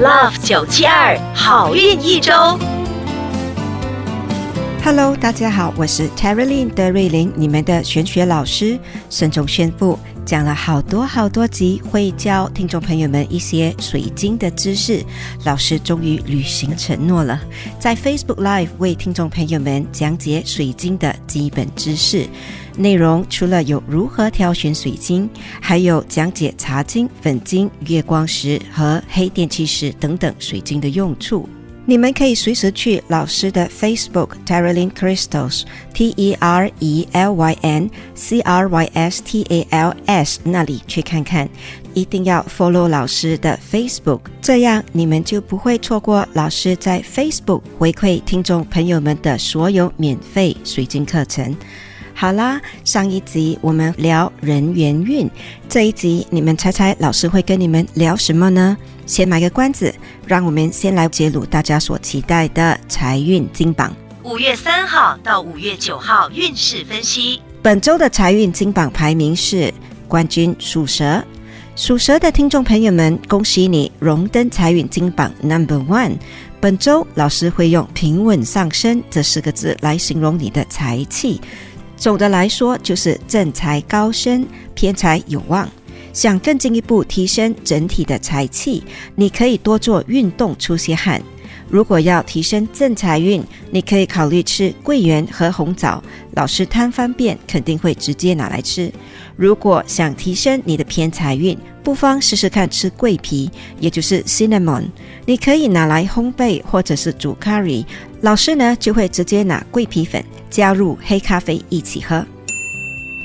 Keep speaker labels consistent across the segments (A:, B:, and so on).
A: Love 九七二好运一周。
B: Hello，大家好，我是 Terry Lin 德瑞琳，你们的玄学老师。慎重宣布，讲了好多好多集，会教听众朋友们一些水晶的知识。老师终于履行承诺了，在 Facebook Live 为听众朋友们讲解水晶的基本知识。内容除了有如何挑选水晶，还有讲解茶晶、粉晶、月光石和黑电气石等等水晶的用处。你们可以随时去老师的 Facebook Terrylin Crystals T E R E L Y N C R Y S T A L S 那里去看看，一定要 follow 老师的 Facebook，这样你们就不会错过老师在 Facebook 回馈听众朋友们的所有免费水晶课程。好啦，上一集我们聊人缘运，这一集你们猜猜老师会跟你们聊什么呢？先买个关子，让我们先来揭露大家所期待的财运金榜。
A: 五月三号到五月九号运势分析。
B: 本周的财运金榜排名是冠军属蛇，属蛇的听众朋友们，恭喜你荣登财运金榜 Number One。本周老师会用平稳上升这四个字来形容你的财气。总的来说，就是正财高升，偏财有望。想更进一步提升整体的财气，你可以多做运动，出些汗。如果要提升正财运，你可以考虑吃桂圆和红枣。老师摊方便，肯定会直接拿来吃。如果想提升你的偏财运，不妨试试看吃桂皮，也就是 cinnamon。你可以拿来烘焙或者是煮 curry。老师呢就会直接拿桂皮粉加入黑咖啡一起喝。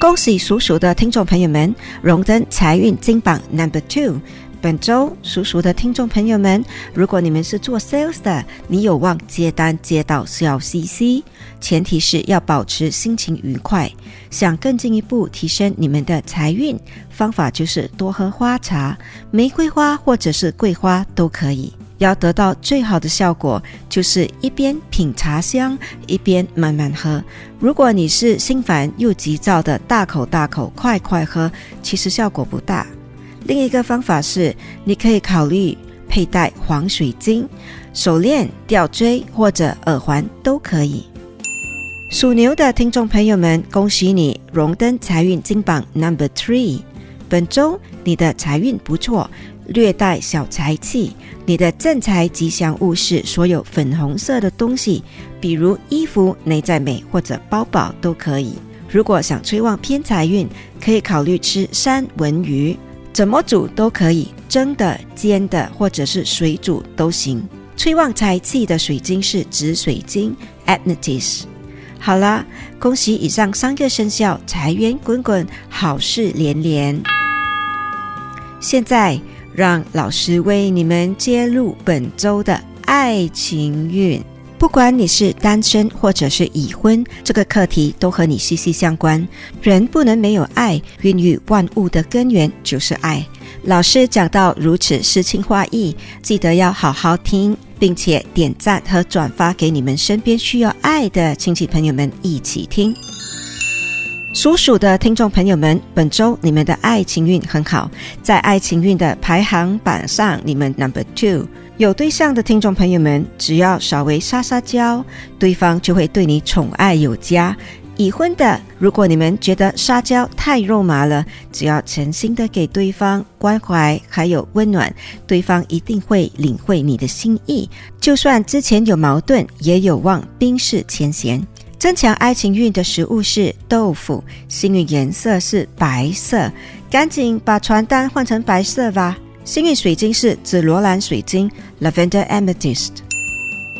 B: 恭喜属鼠的听众朋友们荣登财运金榜 Number Two。本周属鼠的听众朋友们，如果你们是做 sales 的，你有望接单接到笑嘻嘻，前提是要保持心情愉快。想更进一步提升你们的财运，方法就是多喝花茶，玫瑰花或者是桂花都可以。要得到最好的效果，就是一边品茶香，一边慢慢喝。如果你是心烦又急躁的，大口大口快快喝，其实效果不大。另一个方法是，你可以考虑佩戴黄水晶、手链、吊坠或者耳环都可以。属牛的听众朋友们，恭喜你荣登财运金榜 Number Three。本周你的财运不错，略带小财气。你的正财吉祥物是所有粉红色的东西，比如衣服、内在美或者包包都可以。如果想催旺偏财运，可以考虑吃三文鱼。怎么煮都可以，蒸的、煎的或者是水煮都行。催旺财气的水晶是紫水晶 （Amethyst）。好啦，恭喜以上三个生肖财源滚滚，好事连连。现在让老师为你们揭露本周的爱情运。不管你是单身或者是已婚，这个课题都和你息息相关。人不能没有爱，孕育万物的根源就是爱。老师讲到如此诗情画意，记得要好好听，并且点赞和转发给你们身边需要爱的亲戚朋友们一起听。属鼠的听众朋友们，本周你们的爱情运很好，在爱情运的排行榜上，你们 number two。有对象的听众朋友们，只要稍微撒撒娇，对方就会对你宠爱有加。已婚的，如果你们觉得撒娇太肉麻了，只要诚心的给对方关怀还有温暖，对方一定会领会你的心意。就算之前有矛盾，也有望冰释前嫌。增强爱情运的食物是豆腐，幸运颜色是白色，赶紧把床单换成白色吧。幸运水晶是紫罗兰水晶 （Lavender Amethyst）。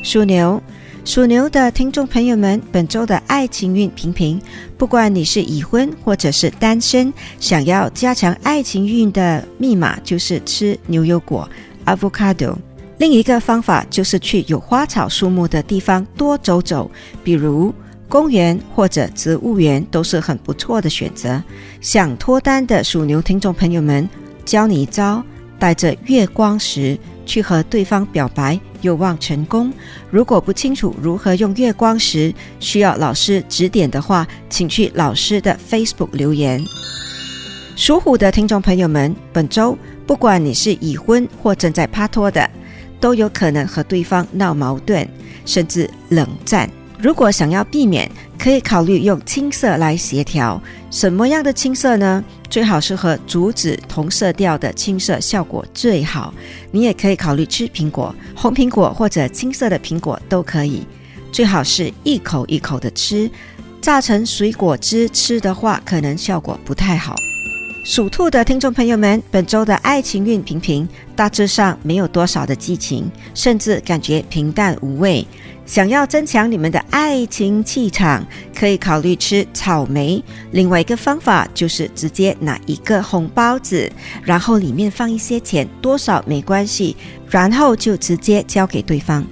B: 属牛，属牛的听众朋友们，本周的爱情运平平。不管你是已婚或者是单身，想要加强爱情运的密码就是吃牛油果 （avocado）。另一个方法就是去有花草树木的地方多走走，比如公园或者植物园都是很不错的选择。想脱单的属牛听众朋友们，教你一招。带着月光石去和对方表白，有望成功。如果不清楚如何用月光石，需要老师指点的话，请去老师的 Facebook 留言。属虎的听众朋友们，本周不管你是已婚或正在拍拖的，都有可能和对方闹矛盾，甚至冷战。如果想要避免，可以考虑用青色来协调。什么样的青色呢？最好是和竹子同色调的青色效果最好。你也可以考虑吃苹果，红苹果或者青色的苹果都可以。最好是一口一口的吃，榨成水果汁吃的话，可能效果不太好。属兔的听众朋友们，本周的爱情运平平，大致上没有多少的激情，甚至感觉平淡无味。想要增强你们的爱情气场，可以考虑吃草莓。另外一个方法就是直接拿一个红包子，然后里面放一些钱，多少没关系，然后就直接交给对方。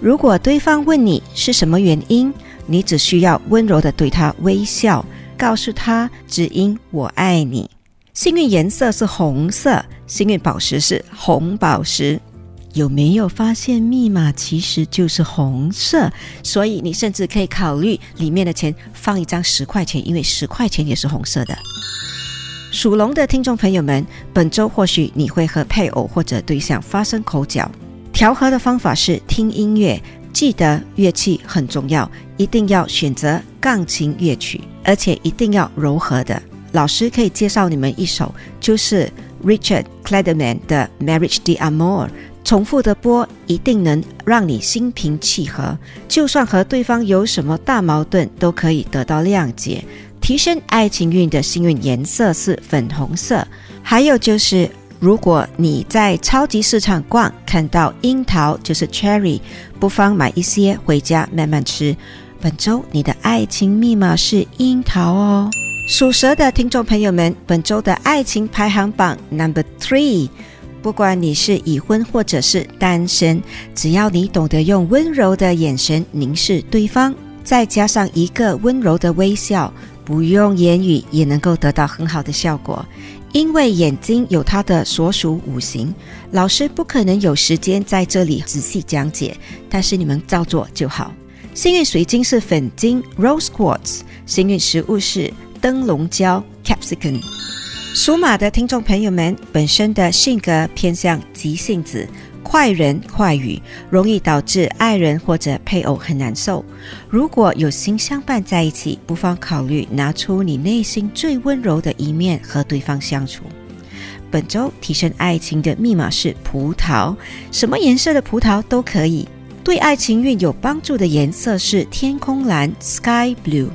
B: 如果对方问你是什么原因，你只需要温柔的对他微笑，告诉他只因我爱你。幸运颜色是红色，幸运宝石是红宝石。有没有发现密码其实就是红色？所以你甚至可以考虑里面的钱放一张十块钱，因为十块钱也是红色的。属龙的听众朋友们，本周或许你会和配偶或者对象发生口角，调和的方法是听音乐，记得乐器很重要，一定要选择钢琴乐曲，而且一定要柔和的。老师可以介绍你们一首，就是 Richard Clademan 的《Marriage de Amour》，重复的播一定能让你心平气和，就算和对方有什么大矛盾，都可以得到谅解。提升爱情运的幸运颜色是粉红色。还有就是，如果你在超级市场逛，看到樱桃就是 cherry，不妨买一些回家慢慢吃。本周你的爱情密码是樱桃哦。属蛇的听众朋友们，本周的爱情排行榜 Number Three。不管你是已婚或者是单身，只要你懂得用温柔的眼神凝视对方，再加上一个温柔的微笑，不用言语也能够得到很好的效果。因为眼睛有它的所属五行，老师不可能有时间在这里仔细讲解，但是你们照做就好。幸运水晶是粉晶 （Rose Quartz），幸运食物是。灯笼椒 （capsicum），属马的听众朋友们本身的性格偏向急性子、快人快语，容易导致爱人或者配偶很难受。如果有心相伴在一起，不妨考虑拿出你内心最温柔的一面和对方相处。本周提升爱情的密码是葡萄，什么颜色的葡萄都可以。对爱情运有帮助的颜色是天空蓝 （sky blue）。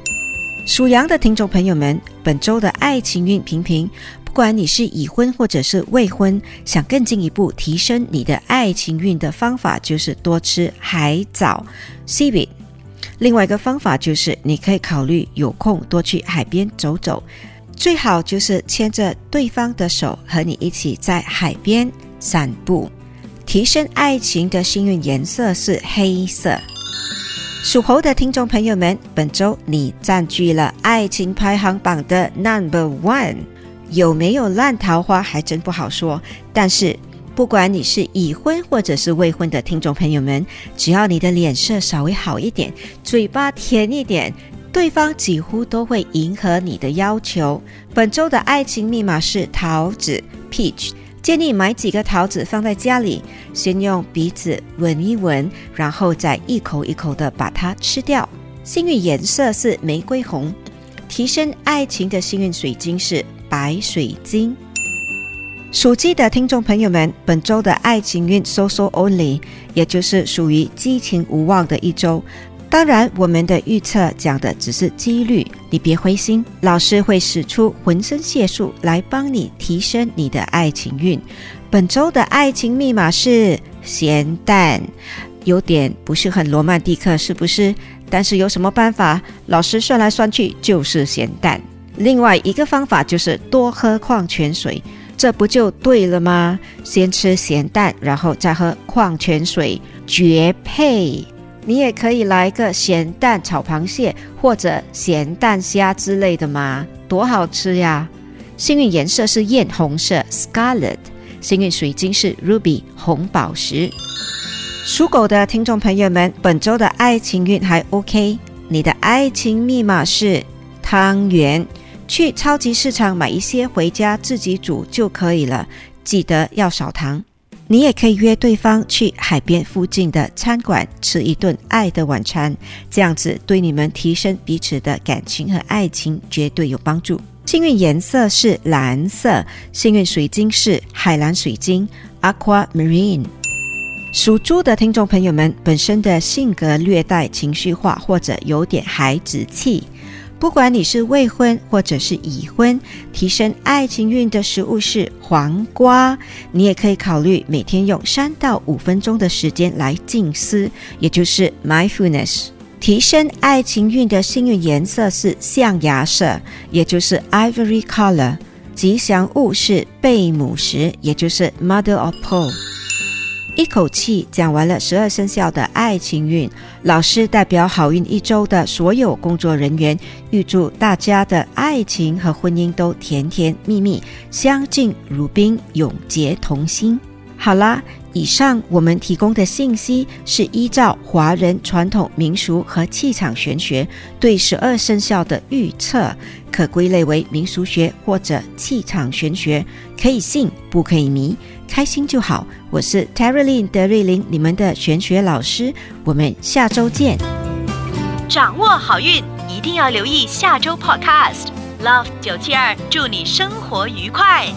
B: 属羊的听众朋友们，本周的爱情运平平。不管你是已婚或者是未婚，想更进一步提升你的爱情运的方法，就是多吃海藻 s e a b e。另外一个方法就是，你可以考虑有空多去海边走走，最好就是牵着对方的手，和你一起在海边散步。提升爱情的幸运颜色是黑色。属猴的听众朋友们，本周你占据了爱情排行榜的 number one，有没有烂桃花还真不好说。但是不管你是已婚或者是未婚的听众朋友们，只要你的脸色稍微好一点，嘴巴甜一点，对方几乎都会迎合你的要求。本周的爱情密码是桃子 peach。建议买几个桃子放在家里，先用鼻子闻一闻，然后再一口一口的把它吃掉。幸运颜色是玫瑰红，提升爱情的幸运水晶是白水晶。属鸡的听众朋友们，本周的爱情运 so so only，也就是属于激情无望的一周。当然，我们的预测讲的只是几率，你别灰心。老师会使出浑身解数来帮你提升你的爱情运。本周的爱情密码是咸蛋，有点不是很罗曼蒂克，是不是？但是有什么办法？老师算来算去就是咸蛋。另外一个方法就是多喝矿泉水，这不就对了吗？先吃咸蛋，然后再喝矿泉水，绝配。你也可以来个咸蛋炒螃蟹或者咸蛋虾之类的嘛，多好吃呀！幸运颜色是艳红色 （scarlet），幸运水晶是 ruby 红宝石。属狗的听众朋友们，本周的爱情运还 OK，你的爱情密码是汤圆，去超级市场买一些回家自己煮就可以了，记得要少糖。你也可以约对方去海边附近的餐馆吃一顿爱的晚餐，这样子对你们提升彼此的感情和爱情绝对有帮助。幸运颜色是蓝色，幸运水晶是海蓝水晶 （Aquamarine）。属猪的听众朋友们，本身的性格略带情绪化，或者有点孩子气。不管你是未婚或者是已婚，提升爱情运的食物是黄瓜。你也可以考虑每天用三到五分钟的时间来静思，也就是 mindfulness。提升爱情运的幸运颜色是象牙色，也就是 ivory color。吉祥物是贝母石，也就是 mother of pearl。一口气讲完了十二生肖的爱情运，老师代表好运一周的所有工作人员，预祝大家的爱情和婚姻都甜甜蜜蜜，相敬如宾，永结同心。好啦，以上我们提供的信息是依照华人传统民俗和气场玄学对十二生肖的预测，可归类为民俗学或者气场玄学，可以信不可以迷。开心就好，我是 Terry Lin 德瑞琳，你们的玄学老师，我们下周见。
A: 掌握好运，一定要留意下周 Podcast。Love 九七二，祝你生活愉快。